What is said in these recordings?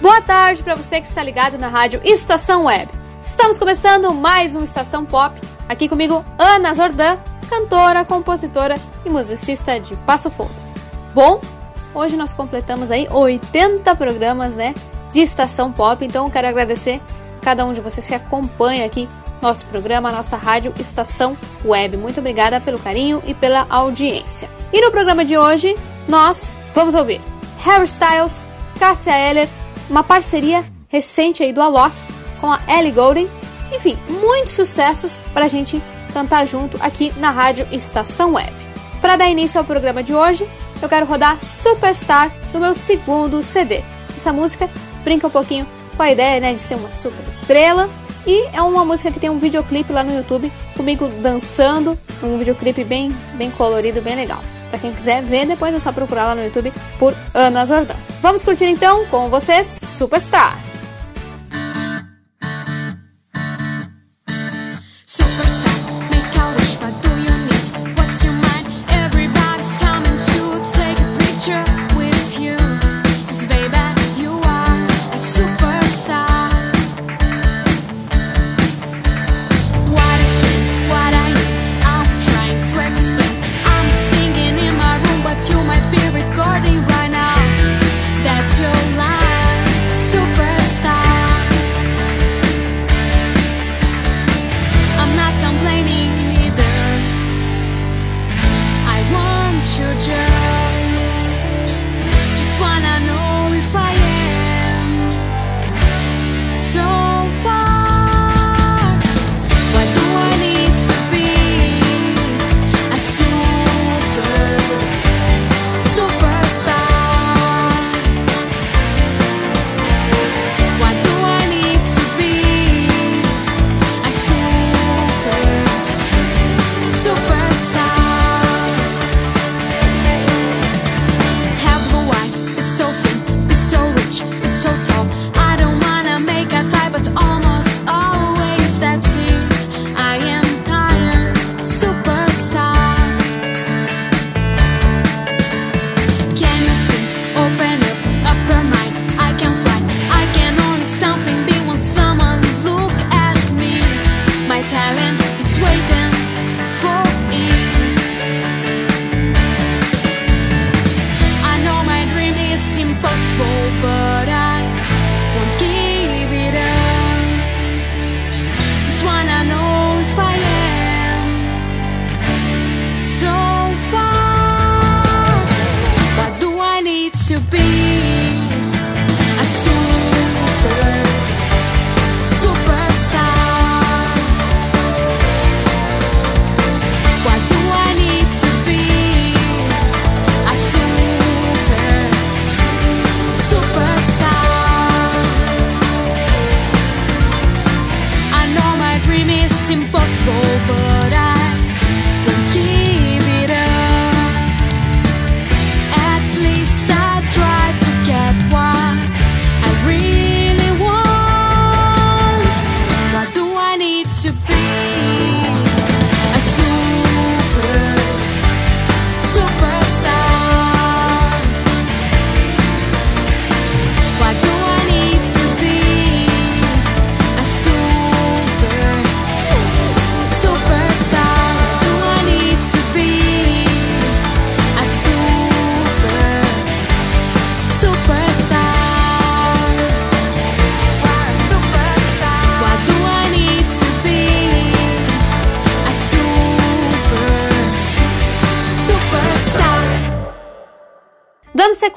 Boa tarde para você que está ligado na rádio Estação Web. Estamos começando mais um Estação Pop. Aqui comigo, Ana Zordan, cantora, compositora e musicista de Passo Fundo. Bom, hoje nós completamos aí 80 programas, né, de Estação Pop. Então, quero agradecer cada um de vocês que acompanha aqui nosso programa, nossa rádio Estação Web. Muito obrigada pelo carinho e pela audiência. E no programa de hoje, nós vamos ouvir Harry Styles, Cássia Eller, uma parceria recente aí do Alok com a Ellie Goulding. Enfim, muitos sucessos para a gente cantar junto aqui na Rádio Estação Web. Para dar início ao programa de hoje, eu quero rodar Superstar do meu segundo CD. Essa música brinca um pouquinho com a ideia né, de ser uma super estrela e é uma música que tem um videoclipe lá no YouTube comigo dançando, um videoclipe bem, bem colorido, bem legal. Para quem quiser ver, depois é só procurar lá no YouTube por Ana Zordan. Vamos curtir então com vocês Superstar.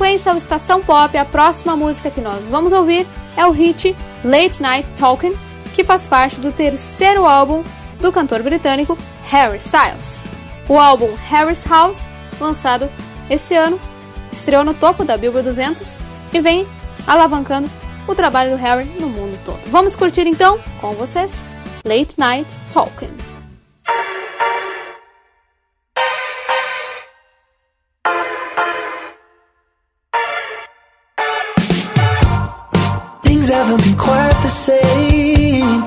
Sequência ao Estação Pop, a próxima música que nós vamos ouvir é o hit Late Night Talking, que faz parte do terceiro álbum do cantor britânico Harry Styles. O álbum Harry's House, lançado esse ano, estreou no topo da Billboard 200 e vem alavancando o trabalho do Harry no mundo todo. Vamos curtir então com vocês Late Night Talking. Haven't been quite the same.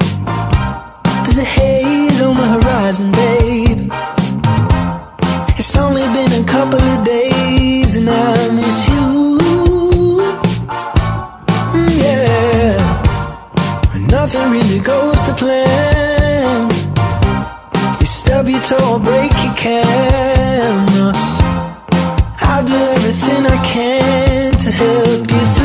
There's a haze on the horizon, babe. It's only been a couple of days and I miss you. Mm, yeah. Nothing really goes to plan. You stub your toe break your can. I'll do everything I can to help you through.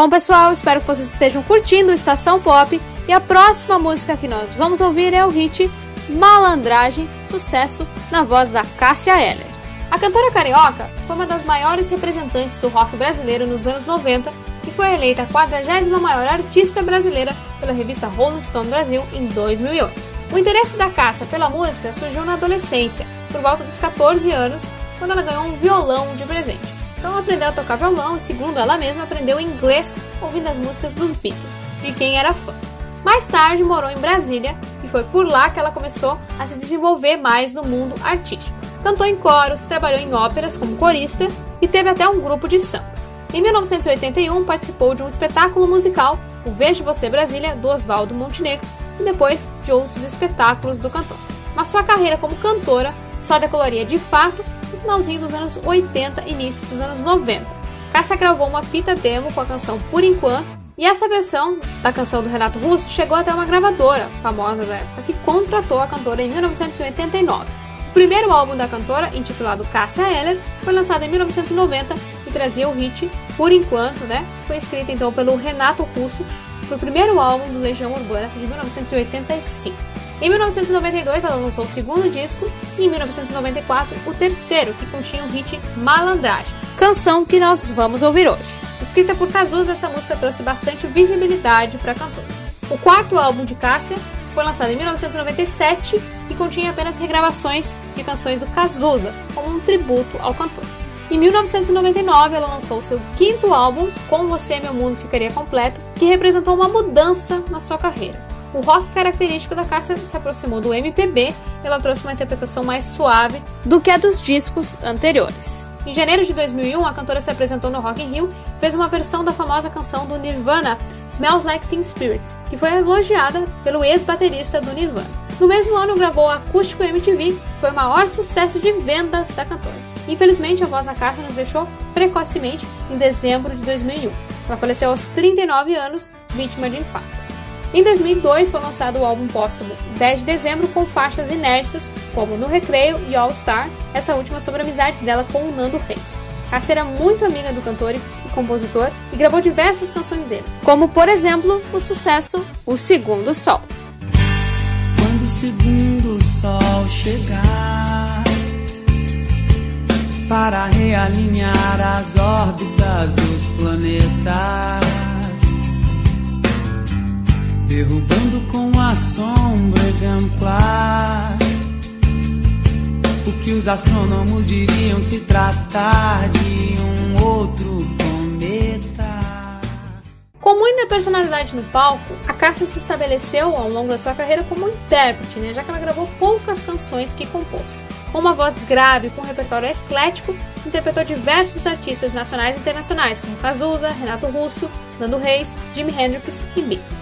Bom, pessoal, espero que vocês estejam curtindo Estação Pop e a próxima música que nós vamos ouvir é o hit Malandragem, sucesso na voz da Cássia Eller. A cantora carioca foi uma das maiores representantes do rock brasileiro nos anos 90 e foi eleita a 40 maior artista brasileira pela revista Rolling Stone Brasil em 2008. O interesse da Cássia pela música surgiu na adolescência, por volta dos 14 anos, quando ela ganhou um violão de presente. Então aprendeu a tocar violão e, segundo ela mesma, aprendeu inglês ouvindo as músicas dos Beatles, de quem era fã. Mais tarde morou em Brasília e foi por lá que ela começou a se desenvolver mais no mundo artístico. Cantou em coros, trabalhou em óperas como corista e teve até um grupo de samba. Em 1981 participou de um espetáculo musical, O Vejo Você Brasília, do Oswaldo Montenegro, e depois de outros espetáculos do cantor. Mas sua carreira como cantora só decolaria de fato no finalzinho dos anos 80 e início dos anos 90. Cássia gravou uma fita demo com a canção Por Enquanto, e essa versão da canção do Renato Russo chegou até uma gravadora famosa da época que contratou a cantora em 1989. O primeiro álbum da cantora, intitulado Cássia Eller, foi lançado em 1990 e trazia o hit Por Enquanto, né? Foi escrito então pelo Renato Russo para o primeiro álbum do Legião Urbana de 1985. Em 1992 ela lançou o segundo disco e em 1994 o terceiro, que continha o hit Malandragem, canção que nós vamos ouvir hoje. Escrita por Cazuza, essa música trouxe bastante visibilidade para a cantora. O quarto álbum de Cássia foi lançado em 1997 e continha apenas regravações de canções do Cazuza, como um tributo ao cantor. Em 1999, ela lançou seu quinto álbum, Com Você Meu Mundo Ficaria Completo, que representou uma mudança na sua carreira. O rock característico da Cássia se aproximou do MPB ela trouxe uma interpretação mais suave do que a dos discos anteriores. Em janeiro de 2001, a cantora se apresentou no Rock in Rio fez uma versão da famosa canção do Nirvana, Smells Like Teen Spirit, que foi elogiada pelo ex-baterista do Nirvana. No mesmo ano, gravou Acústico MTV, que foi o maior sucesso de vendas da cantora. Infelizmente, a voz da Cássia nos deixou precocemente em dezembro de 2001. Ela faleceu aos 39 anos, vítima de infarto. Em 2002 foi lançado o álbum póstumo 10 de dezembro com faixas inéditas como No Recreio e All Star, essa última sobre a amizade dela com o Nando Reis. Cássia era muito amiga do cantor e compositor e gravou diversas canções dele, como por exemplo o sucesso O Segundo Sol. Quando o segundo sol chegar para realinhar as órbitas dos planetas derrubando com a sombra exemplar. O que os astrônomos diriam se tratar de um outro cometa. Com muita personalidade no palco, a Cássia se estabeleceu ao longo da sua carreira como intérprete, né, já que ela gravou poucas canções que compôs. Com uma voz grave com um repertório eclético, interpretou diversos artistas nacionais e internacionais, como Cazuza, Renato Russo, Nando Reis, Jimi Hendrix e Beatles.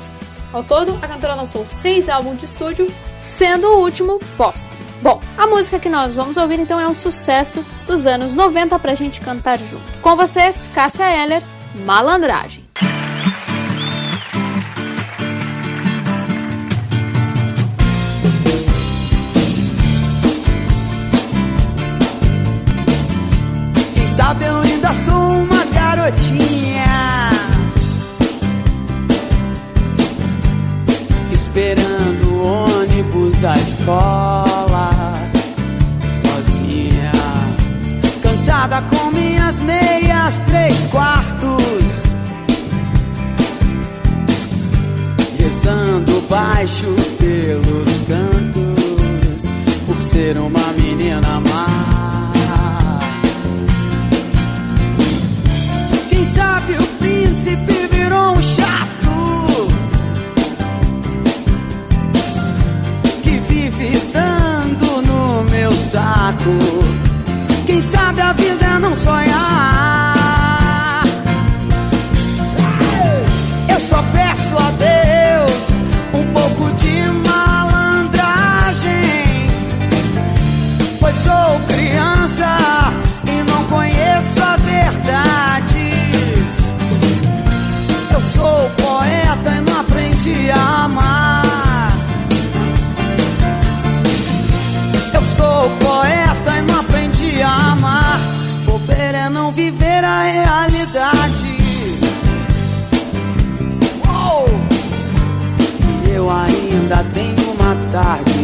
Ao todo, a cantora lançou seis álbuns de estúdio, sendo o último póstumo. Bom, a música que nós vamos ouvir então é um sucesso dos anos 90 pra gente cantar junto. Com vocês, Cássia Eller, Malandragem. Quem sabe eu da escola Sozinha. Cansada com minhas meias três quartos. Rezando baixo pelos cantos Por ser uma menina má. Quem sabe o príncipe virou um chato dando no meu saco. Quem sabe a vida é não sonhar. Eu só peço a Deus um pouco de malandragem, pois sou criança e não conheço a verdade. Eu sou poeta e não aprendi a amar. Ainda tenho uma tarde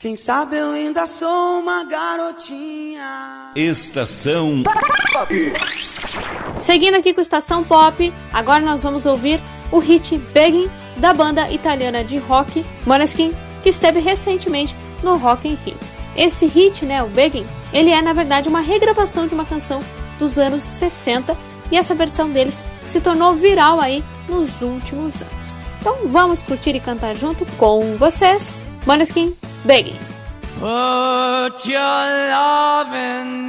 Quem sabe eu ainda sou uma garotinha. Estação Seguindo aqui com Estação Pop, agora nós vamos ouvir o hit Begging da banda italiana de rock Måneskin, que esteve recentemente no Rock in Rio. Esse hit, né, o Begging, ele é na verdade uma regravação de uma canção dos anos 60 e essa versão deles se tornou viral aí nos últimos anos. Então vamos curtir e cantar junto com vocês, Måneskin, begging. Put your love in.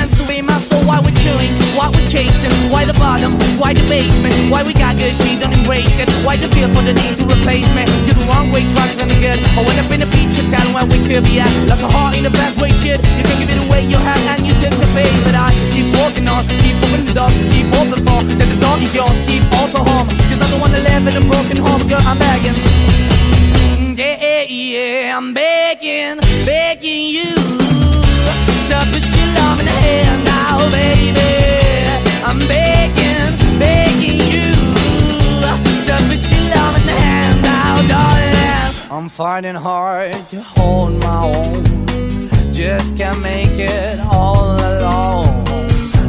why we're chasing, why the bottom, why the basement, why we got good, she don't embrace it. Why the feel for the need to replace me? You're the wrong way, trying to good. I went up in a feature town where we could be at. Like a heart in the best way, shit. You can give it away, you have, and you take the bait. But I keep walking on, keep opening the keep open for that the dog is yours, keep also home. Cause I don't wanna live in a broken home, girl, I'm begging. Yeah, yeah, I'm begging, begging you to put the you the. I'm fighting hard to hold my own, just can't make it all alone.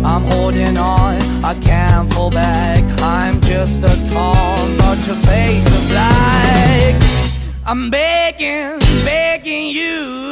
I'm holding on, I can't fall back. I'm just a call, not your face of black. I'm begging, begging you.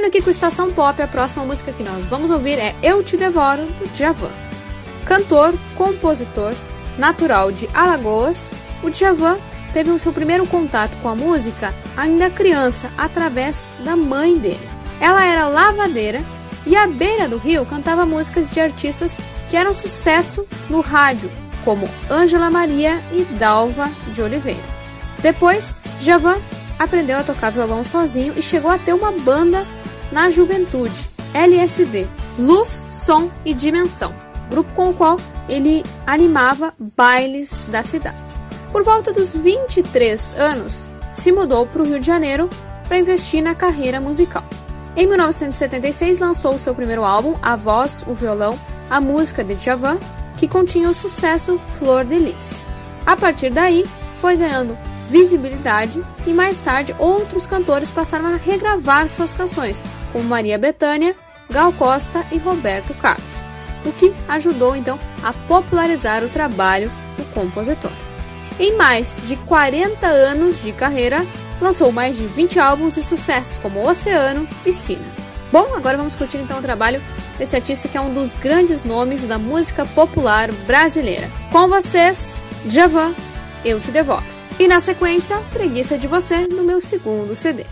Seguindo aqui com Estação Pop, a próxima música que nós vamos ouvir é Eu Te Devoro, do Djavan. Cantor, compositor, natural de Alagoas, o Djavan teve o seu primeiro contato com a música ainda criança, através da mãe dele. Ela era lavadeira e à beira do rio cantava músicas de artistas que eram sucesso no rádio, como Ângela Maria e Dalva de Oliveira. Depois, Djavan aprendeu a tocar violão sozinho e chegou a ter uma banda na juventude, LSD, Luz, Som e Dimensão, grupo com o qual ele animava bailes da cidade. Por volta dos 23 anos, se mudou para o Rio de Janeiro para investir na carreira musical. Em 1976 lançou seu primeiro álbum, A Voz, o Violão, a música de Djavan, que continha o sucesso Flor de Lis. A partir daí, foi ganhando visibilidade e mais tarde outros cantores passaram a regravar suas canções, como Maria Bethânia, Gal Costa e Roberto Carlos, o que ajudou então a popularizar o trabalho do compositor. Em mais de 40 anos de carreira, lançou mais de 20 álbuns e sucessos como Oceano, Piscina. Bom, agora vamos curtir então o trabalho desse artista que é um dos grandes nomes da música popular brasileira. Com vocês, Javan, eu te devoro. E na sequência, Preguiça de Você, no meu segundo CD.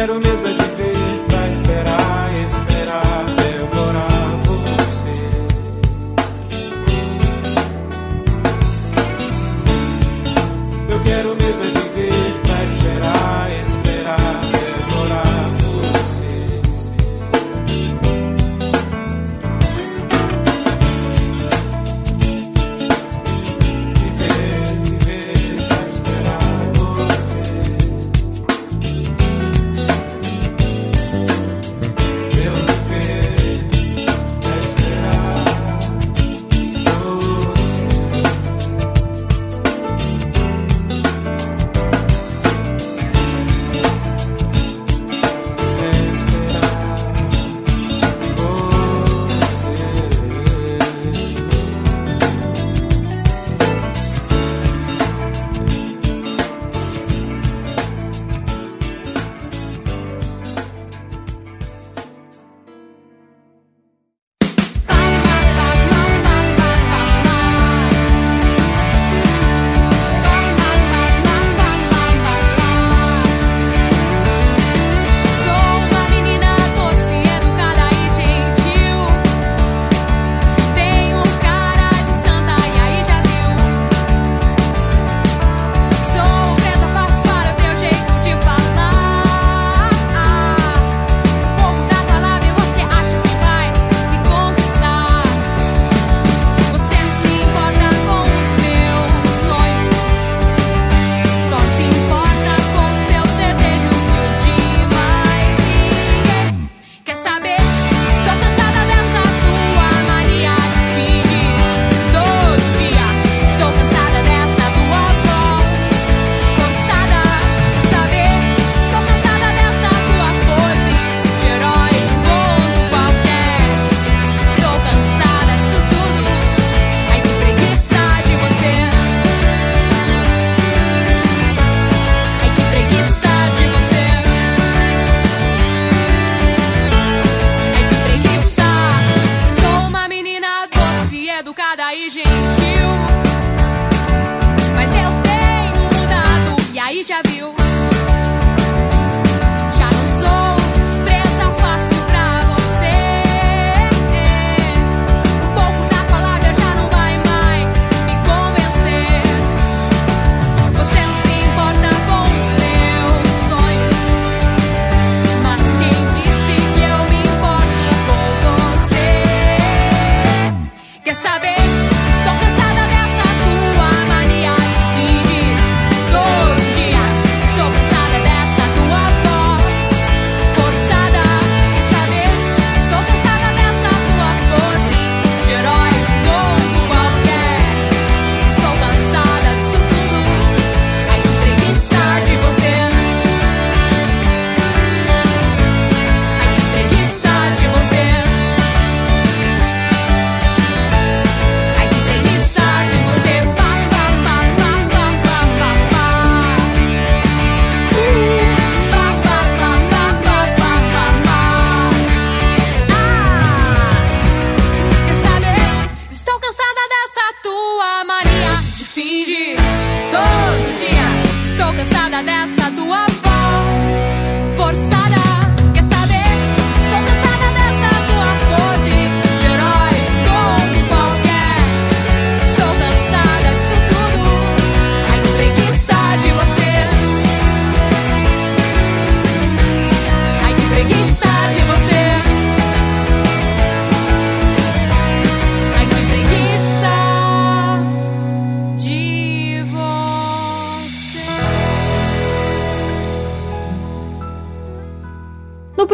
quero mesmo.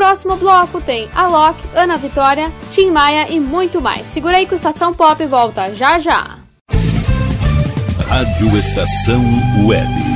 Próximo bloco tem Alok, Ana Vitória, Tim Maia e muito mais. Segura aí que o Estação Pop volta já já. Rádio Estação Web.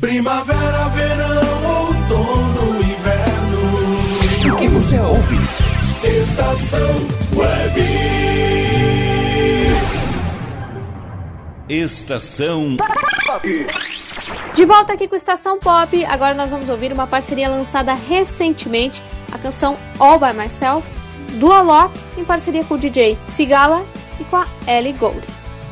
Primavera, verão, outono, inverno. O que você ouve? Estação Web. Estação De volta aqui com Estação Pop, agora nós vamos ouvir uma parceria lançada recentemente, a canção All By Myself, do Alok, em parceria com o DJ Sigala e com a Ellie Gold.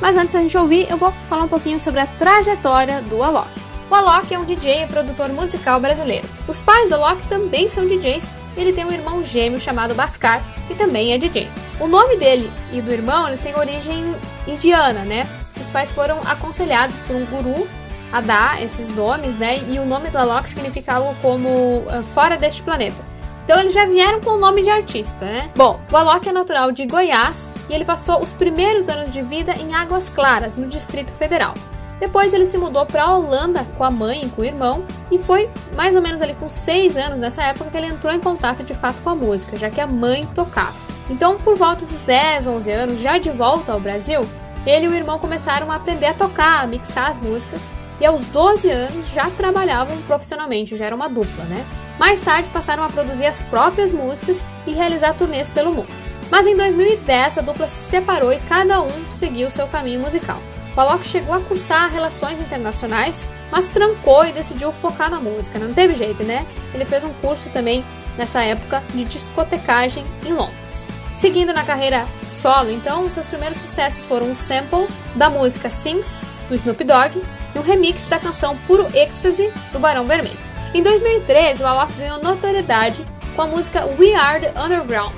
Mas antes da gente ouvir, eu vou falar um pouquinho sobre a trajetória do Alok. O Alok é um DJ e produtor musical brasileiro. Os pais do Alok também são DJs e ele tem um irmão gêmeo chamado Bhaskar, que também é DJ. O nome dele e do irmão eles têm origem indiana, né? Os pais foram aconselhados por um guru a dar esses nomes, né? E o nome do Alok significa algo como uh, fora deste planeta. Então eles já vieram com o nome de artista, né? Bom, o Alok é natural de Goiás e ele passou os primeiros anos de vida em Águas Claras, no Distrito Federal. Depois ele se mudou para a Holanda com a mãe e com o irmão e foi mais ou menos ali com 6 anos nessa época que ele entrou em contato de fato com a música, já que a mãe tocava. Então, por volta dos 10, 11 anos, já de volta ao Brasil, ele e o irmão começaram a aprender a tocar, a mixar as músicas e aos 12 anos já trabalhavam profissionalmente, já era uma dupla, né? Mais tarde passaram a produzir as próprias músicas e realizar turnês pelo mundo. Mas em 2010 a dupla se separou e cada um seguiu seu caminho musical. O Alok chegou a cursar relações internacionais, mas trancou e decidiu focar na música. Não teve jeito, né? Ele fez um curso também nessa época de discotecagem em Londres. Seguindo na carreira solo, então, seus primeiros sucessos foram um sample da música Sings, do Snoop Dogg, e um remix da canção Puro Ecstasy, do Barão Vermelho. Em 2013, o Alok ganhou notoriedade com a música We Are The Underground,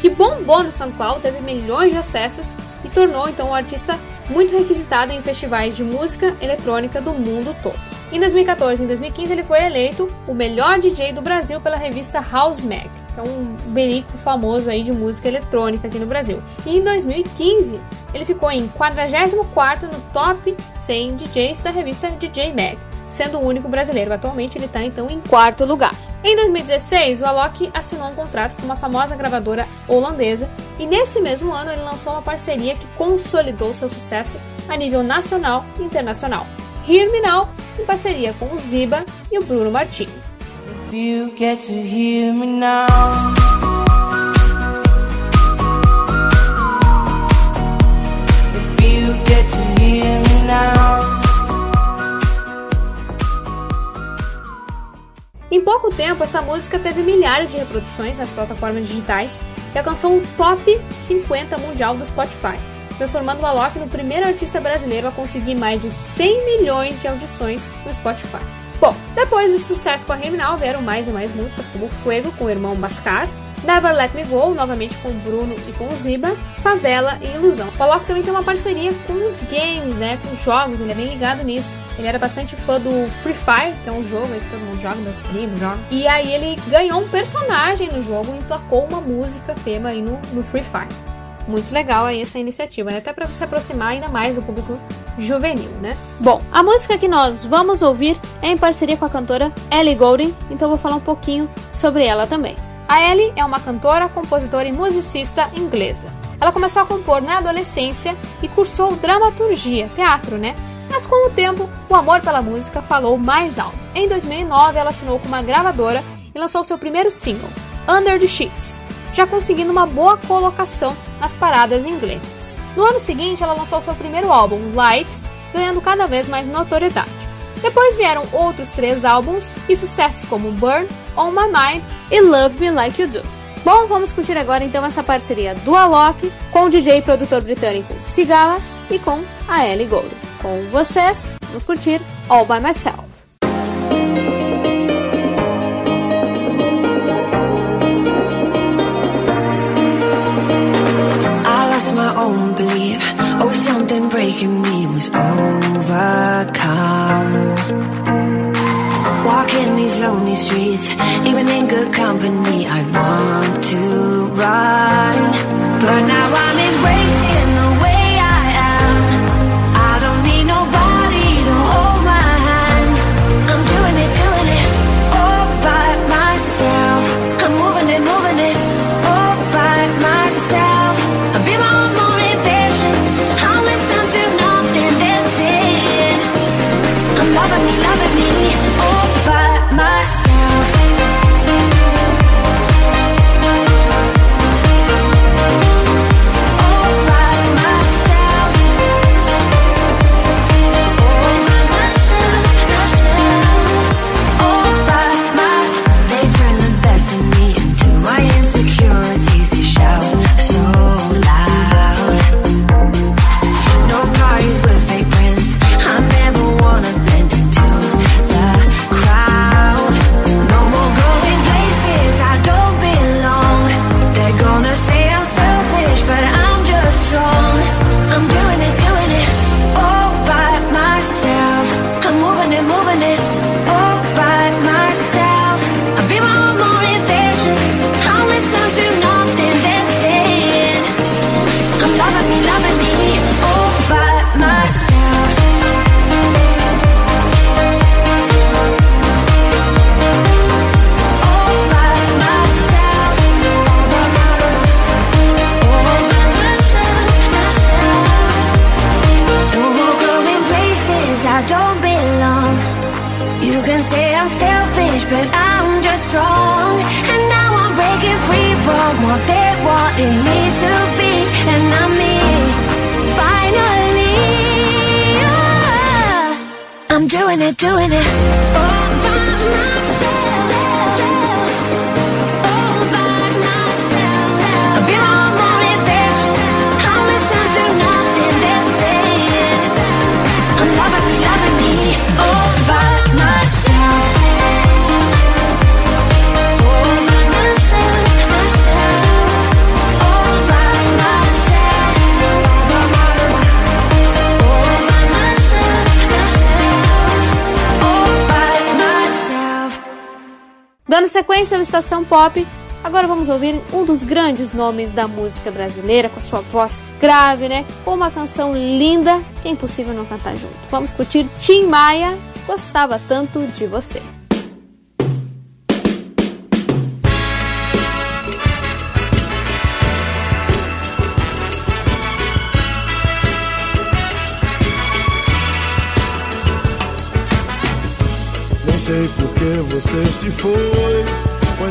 que bombou no SoundCloud, teve milhões de acessos e tornou então o artista muito requisitado em festivais de música eletrônica do mundo todo. Em 2014 e 2015 ele foi eleito o melhor DJ do Brasil pela revista House Mag. que é um berico famoso aí de música eletrônica aqui no Brasil. E em 2015, ele ficou em 44 no top 100 DJs da revista DJ Mag, sendo o único brasileiro. Atualmente ele está então em quarto lugar. Em 2016, o Alok assinou um contrato com uma famosa gravadora holandesa e nesse mesmo ano ele lançou uma parceria que consolidou seu sucesso a nível nacional e internacional. Hear Me Now, em parceria com o Ziba e o Bruno Martini. Now. Em pouco tempo, essa música teve milhares de reproduções nas plataformas digitais e alcançou o top 50 mundial do Spotify, transformando o Alok no primeiro artista brasileiro a conseguir mais de 100 milhões de audições no Spotify. Bom, depois desse sucesso com a Criminal, vieram mais e mais músicas como Fuego com o irmão Mascar, Never Let Me Go, novamente com o Bruno e com o Ziba, Favela e Ilusão. O Alok também tem uma parceria com os games, né, com os jogos, ele é bem ligado nisso. Ele era bastante fã do Free Fire, que é um jogo que todo mundo joga, meus primos jogam. E aí ele ganhou um personagem no jogo e emplacou uma música tema aí no, no Free Fire. Muito legal aí essa iniciativa, né? Até para se aproximar ainda mais do público juvenil, né? Bom, a música que nós vamos ouvir é em parceria com a cantora Ellie Goulding, então eu vou falar um pouquinho sobre ela também. A Ellie é uma cantora, compositora e musicista inglesa. Ela começou a compor na adolescência e cursou dramaturgia, teatro, né? Mas com o tempo, o amor pela música falou mais alto. Em 2009, ela assinou com uma gravadora e lançou seu primeiro single, Under the Sheets, já conseguindo uma boa colocação nas paradas inglesas. No ano seguinte, ela lançou seu primeiro álbum, Lights, ganhando cada vez mais notoriedade. Depois vieram outros três álbuns e sucessos como Burn, On My Mind e Love Me Like You Do. Bom, vamos curtir agora então essa parceria do Alok com o DJ e produtor britânico Sigala e com a Ellie Gold. Com vocês, vamos curtir All By Myself. My own something breaking me was overcome. Walking these lonely streets, even in good company, I want to run. But now I'm embracing estação pop, Agora vamos ouvir um dos grandes nomes da música brasileira, com a sua voz grave, né? Com uma canção linda que é impossível não cantar junto. Vamos curtir Tim Maia, Gostava Tanto de Você. Nem sei por que você se foi.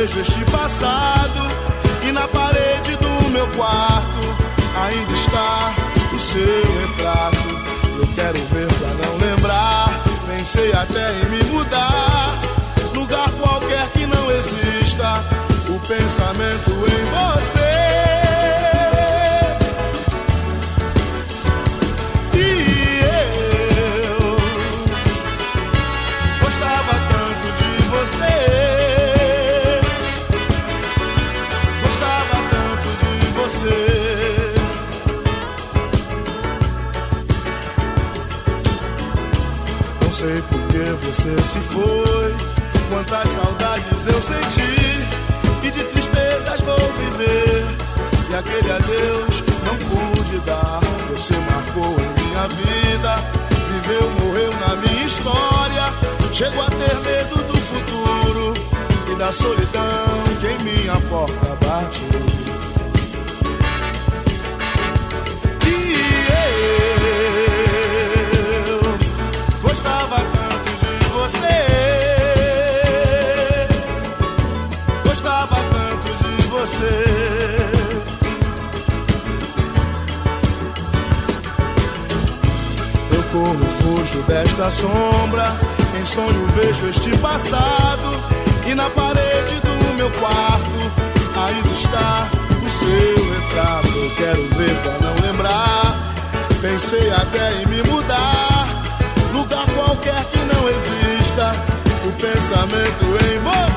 Vejo este passado. Pensei até em me mudar. Lugar qualquer que não exista. O pensamento em você.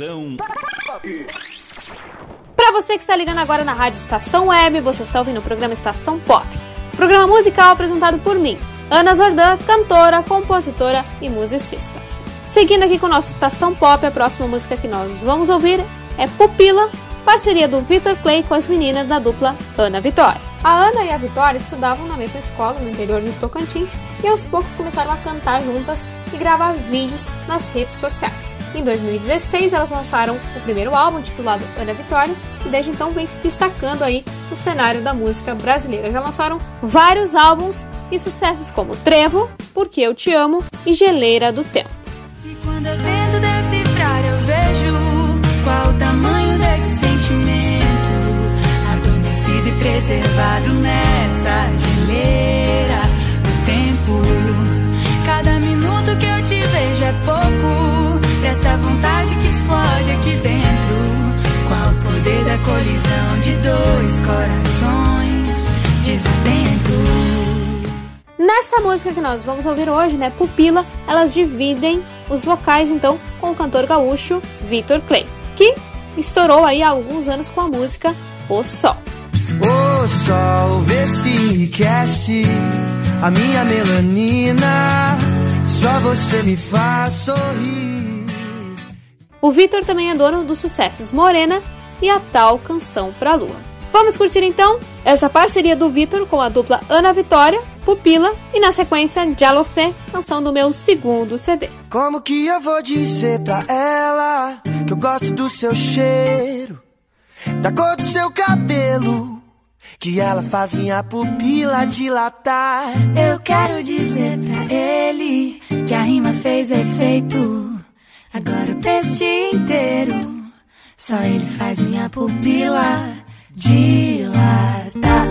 Estação Para você que está ligando agora na Rádio Estação Web, você está ouvindo o programa Estação Pop. Programa musical apresentado por mim, Ana Zordan, cantora, compositora e musicista. Seguindo aqui com o nosso Estação Pop, a próxima música que nós vamos ouvir é Pupila, parceria do Vitor Clay com as meninas da dupla Ana Vitória. A Ana e a Vitória estudavam na mesma escola no interior de Tocantins e aos poucos começaram a cantar juntas e gravar vídeos nas redes sociais. Em 2016 elas lançaram o primeiro álbum titulado Ana Vitória e desde então vem se destacando aí no cenário da música brasileira. Já lançaram vários álbuns e sucessos como Trevo, Porque Eu Te Amo e Geleira do Tempo. Preservado nessa geleira do tempo. Cada minuto que eu te vejo é pouco pra essa vontade que explode aqui dentro. Qual o poder da colisão de dois corações desatentos? Nessa música que nós vamos ouvir hoje, né, Pupila, elas dividem os vocais então com o cantor gaúcho Vitor Clay, que estourou aí há alguns anos com a música O Sol. O sol vê se enriquece a minha melanina. Só você me faz sorrir. O Vitor também é dono dos sucessos Morena e a tal Canção pra Lua. Vamos curtir então essa parceria do Vitor com a dupla Ana Vitória, Pupila e na sequência Jalocé, canção do meu segundo CD. Como que eu vou dizer pra ela que eu gosto do seu cheiro, da cor do seu cabelo, que ela faz minha pupila dilatar? Eu quero dizer pra ele que a rima fez efeito. Agora o peixe inteiro, só ele faz minha pupila dilatar. Ta,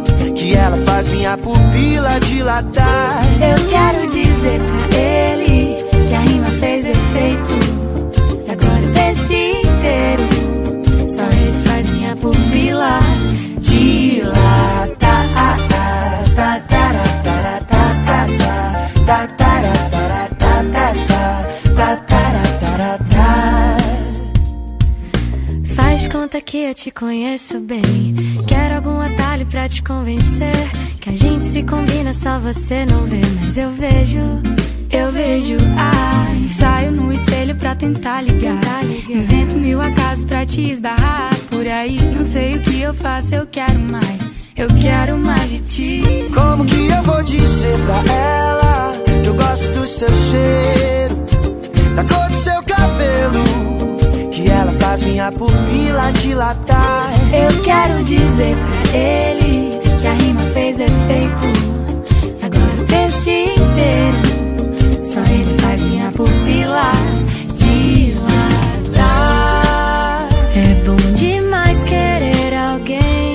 Que ela faz minha pupila dilatar. Eu quero dizer pra ele que a rima fez efeito. E agora o peixe inteiro, só ele faz minha pupila dilatar. Faz conta que eu te conheço bem. Te convencer. Que a gente se combina, só você não vê. Mas eu vejo, eu vejo. Ai, saio no espelho pra tentar ligar. Invento mil acasos pra te esbarrar. Por aí, não sei o que eu faço, eu quero mais. Eu quero mais de ti. Como que eu vou dizer pra ela que eu gosto do seu cheiro, da cor do seu cabelo, que ela faz minha pupila dilatar? Eu quero dizer pra ele inteiro, só ele faz minha pupila dilatar. É bom demais querer alguém.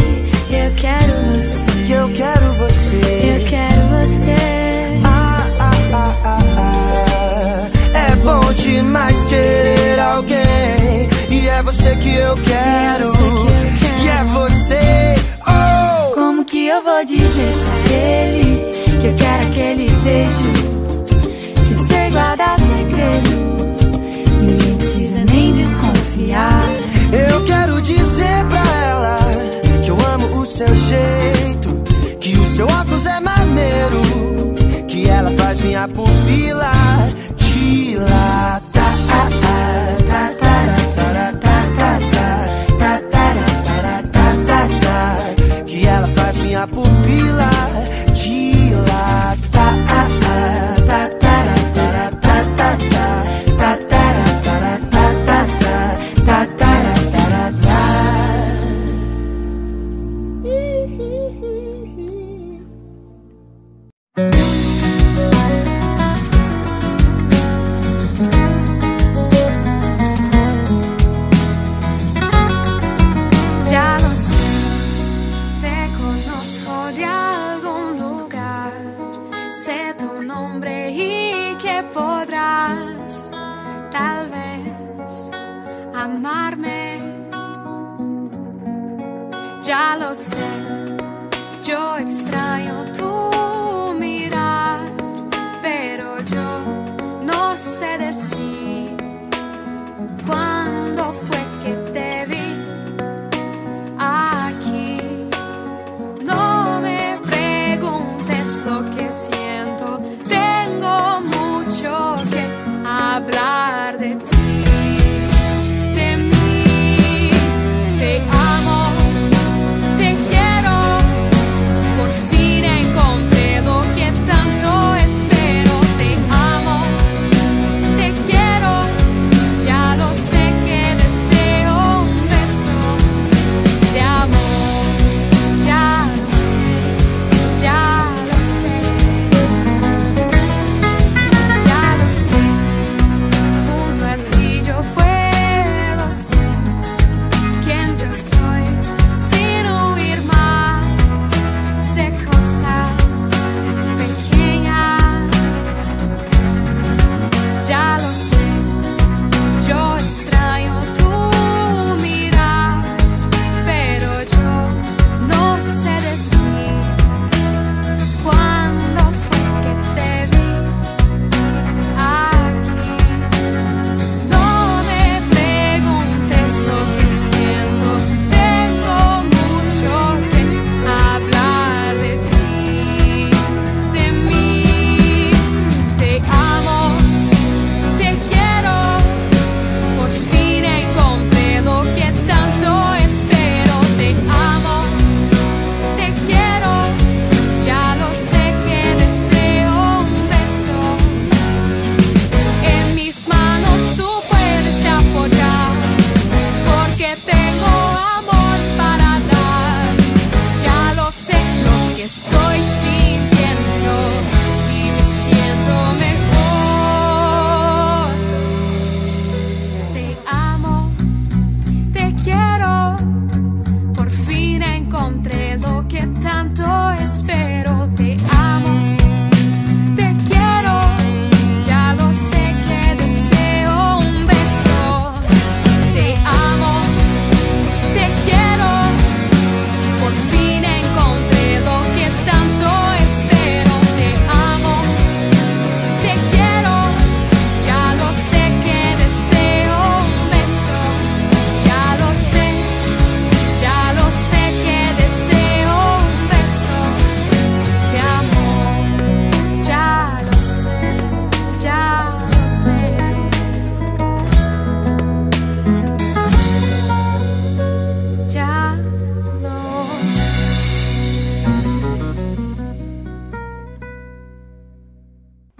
Eu quero você. Eu quero você. Eu quero você. Ah, ah, ah, ah, ah. É bom demais querer alguém. E é você que eu quero. E é você. Oh! Como que eu vou dizer pra aquele beijo? Que eu sei guardar segredo. Ninguém precisa nem desconfiar. Eu quero dizer pra ela que eu amo o seu jeito, que o seu óculos é maneiro, que ela faz minha pupila dilatar. Que ela faz minha pupila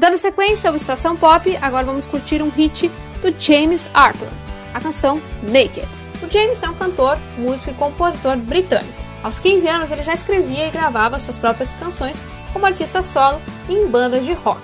Dando sequência ao Estação Pop, agora vamos curtir um hit do James Arthur, a canção Naked. O James é um cantor, músico e compositor britânico. Aos 15 anos, ele já escrevia e gravava suas próprias canções como artista solo em bandas de rock.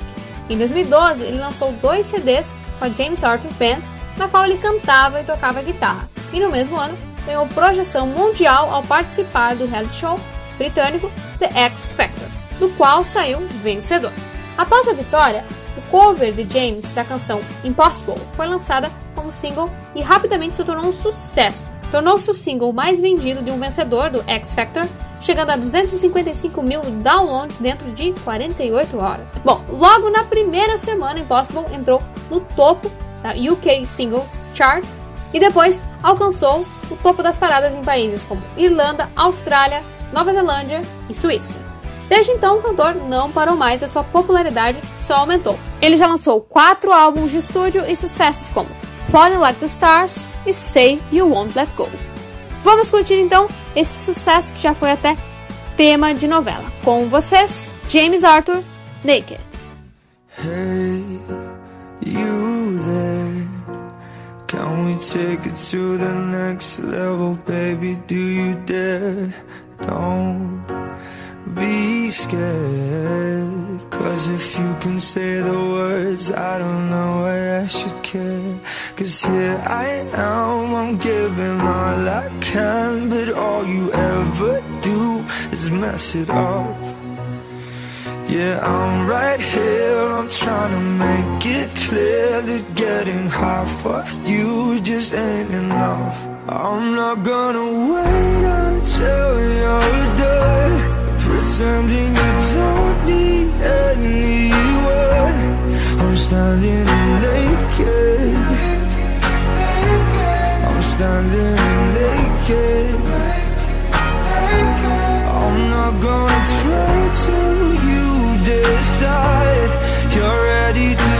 Em 2012, ele lançou dois CDs com a James Arthur Band, na qual ele cantava e tocava guitarra. E no mesmo ano, ganhou projeção mundial ao participar do reality show britânico The X Factor, do qual saiu vencedor. Após a vitória, o cover de James da canção Impossible foi lançada como single e rapidamente se tornou um sucesso. Tornou-se o single mais vendido de um vencedor do X Factor, chegando a 255 mil downloads dentro de 48 horas. Bom, logo na primeira semana, Impossible entrou no topo da UK Singles Chart e depois alcançou o topo das paradas em países como Irlanda, Austrália, Nova Zelândia e Suíça. Desde então, o cantor não parou mais e a sua popularidade só aumentou. Ele já lançou quatro álbuns de estúdio e sucessos como Falling Like the Stars e Say You Won't Let Go. Vamos curtir então esse sucesso que já foi até tema de novela. Com vocês, James Arthur, Naked. Hey, you there? Can we take it to the next level, baby? Do you dare? Don't be scared. Cause if you can say the words, I don't know why I should care. Cause here I am, I'm giving all I can, but all you ever do is mess it up. Yeah, I'm right here. I'm trying to make it clear that getting half of you just ain't enough. I'm not gonna wait until you're pretending you don't need anyone. I'm standing naked. I'm standing naked. I'm not gonna try till you decide you're ready to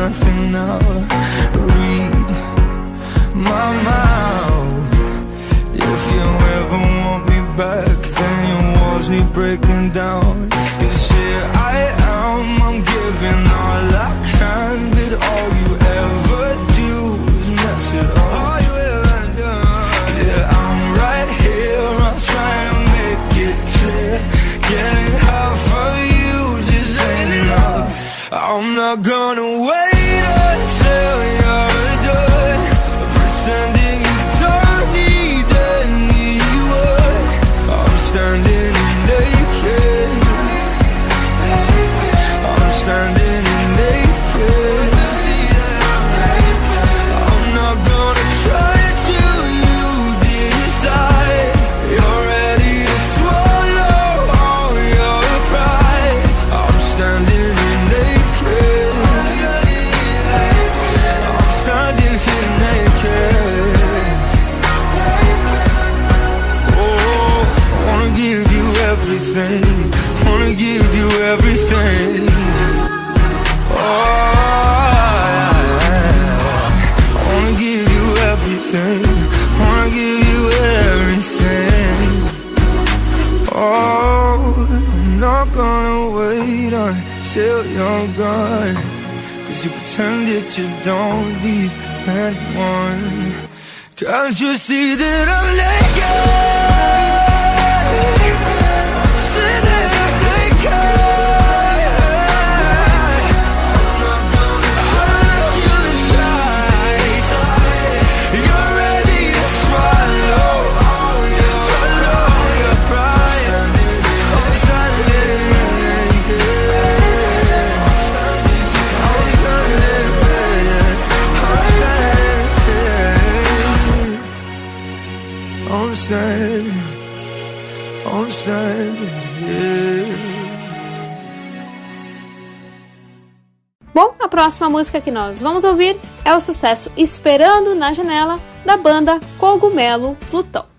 nothing now. Read my mouth. If you ever want me back, then your walls need breaking down. Cause here I am, I'm giving all I can, but all you ever do is mess it up. Yeah, I'm right here, I'm trying to make it clear. Getting you just ain't enough. I'm not gonna wait everything. Wanna give you everything. Oh, I wanna give you everything. Wanna give you everything. Oh, I'm not gonna wait until you're gone. Cause you pretend that you don't need anyone. Can't you see that I'm naked? Próxima música que nós vamos ouvir é o sucesso Esperando na Janela da banda Cogumelo Plutão.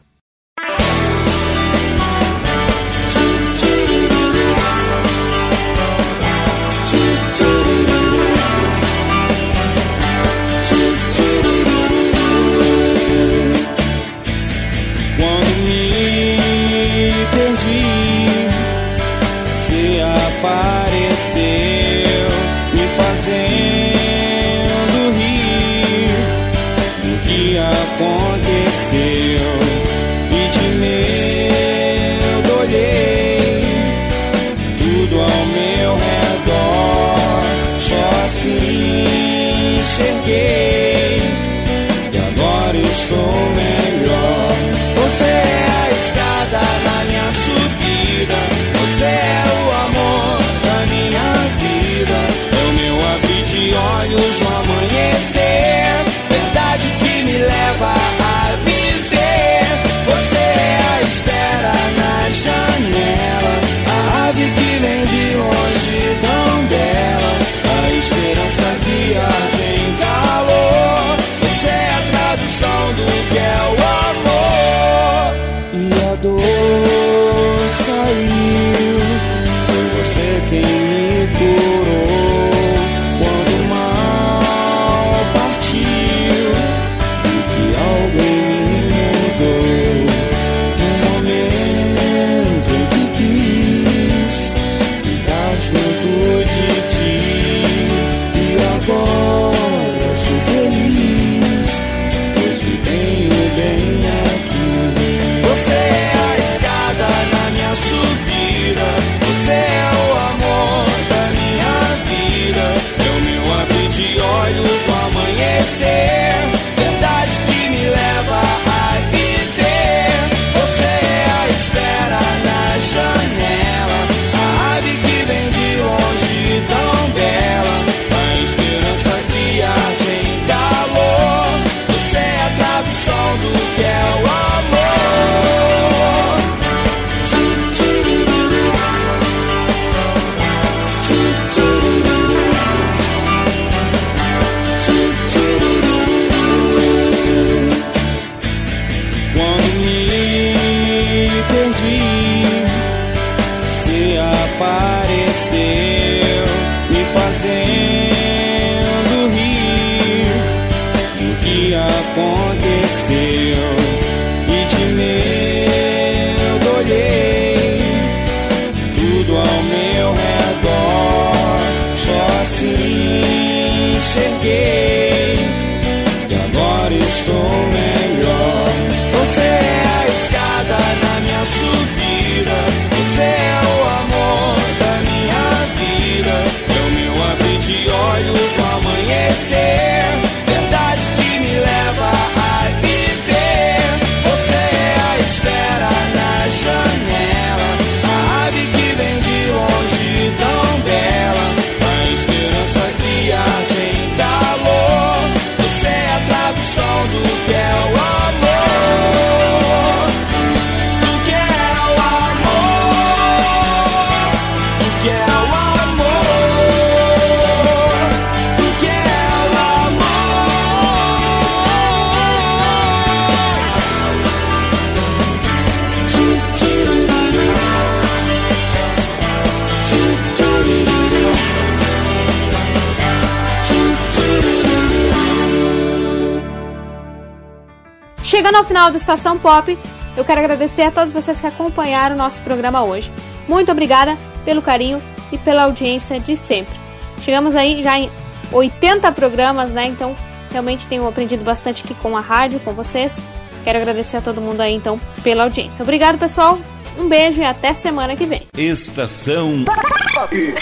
Ti. Ao final do Estação Pop, eu quero agradecer a todos vocês que acompanharam o nosso programa hoje. Muito obrigada pelo carinho e pela audiência de sempre. Chegamos aí já em 80 programas, né? Então, realmente tenho aprendido bastante aqui com a rádio, com vocês. Quero agradecer a todo mundo aí, então, pela audiência. Obrigado, pessoal. Um beijo e até semana que vem. Estação Pop.